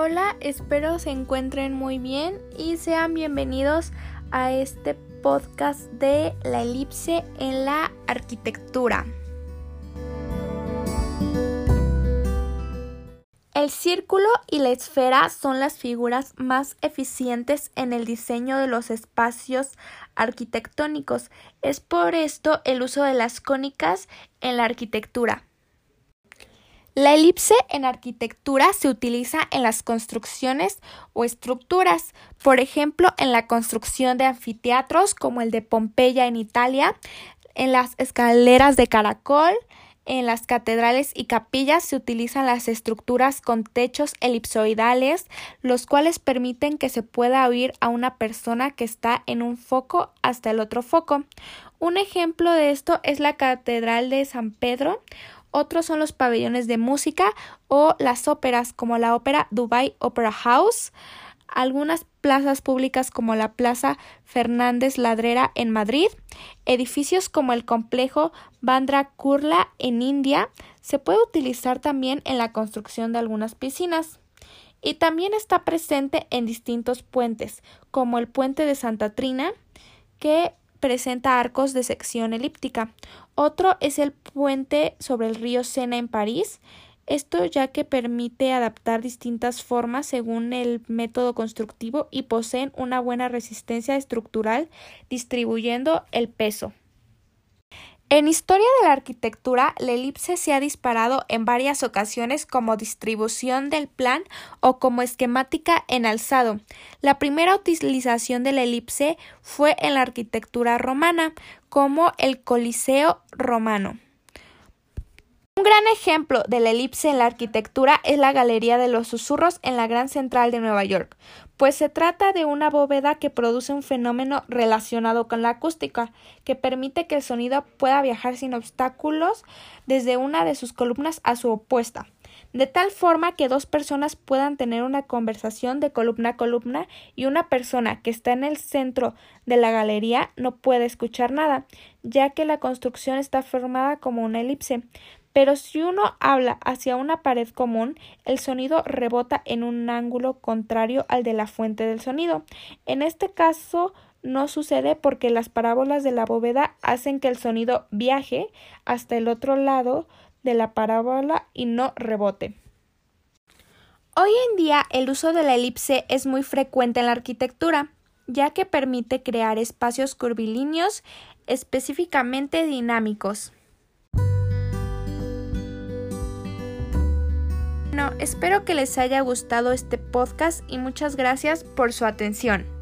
Hola, espero se encuentren muy bien y sean bienvenidos a este podcast de la elipse en la arquitectura. El círculo y la esfera son las figuras más eficientes en el diseño de los espacios arquitectónicos. Es por esto el uso de las cónicas en la arquitectura. La elipse en arquitectura se utiliza en las construcciones o estructuras, por ejemplo, en la construcción de anfiteatros como el de Pompeya en Italia, en las escaleras de caracol, en las catedrales y capillas se utilizan las estructuras con techos elipsoidales, los cuales permiten que se pueda oír a una persona que está en un foco hasta el otro foco. Un ejemplo de esto es la Catedral de San Pedro, otros son los pabellones de música o las óperas como la ópera Dubai Opera House, algunas plazas públicas como la Plaza Fernández Ladrera en Madrid, edificios como el complejo Bandra Kurla en India, se puede utilizar también en la construcción de algunas piscinas. Y también está presente en distintos puentes, como el puente de Santa Trina, que presenta arcos de sección elíptica. Otro es el puente sobre el río Sena en París. Esto ya que permite adaptar distintas formas según el método constructivo y poseen una buena resistencia estructural distribuyendo el peso. En historia de la arquitectura, la elipse se ha disparado en varias ocasiones como distribución del plan o como esquemática en alzado. La primera utilización de la elipse fue en la arquitectura romana, como el Coliseo romano. Gran ejemplo de la elipse en la arquitectura es la Galería de los Susurros en la Gran Central de Nueva York, pues se trata de una bóveda que produce un fenómeno relacionado con la acústica, que permite que el sonido pueda viajar sin obstáculos desde una de sus columnas a su opuesta, de tal forma que dos personas puedan tener una conversación de columna a columna y una persona que está en el centro de la galería no puede escuchar nada, ya que la construcción está formada como una elipse. Pero si uno habla hacia una pared común, el sonido rebota en un ángulo contrario al de la fuente del sonido. En este caso no sucede porque las parábolas de la bóveda hacen que el sonido viaje hasta el otro lado de la parábola y no rebote. Hoy en día el uso de la elipse es muy frecuente en la arquitectura, ya que permite crear espacios curvilíneos específicamente dinámicos. Espero que les haya gustado este podcast y muchas gracias por su atención.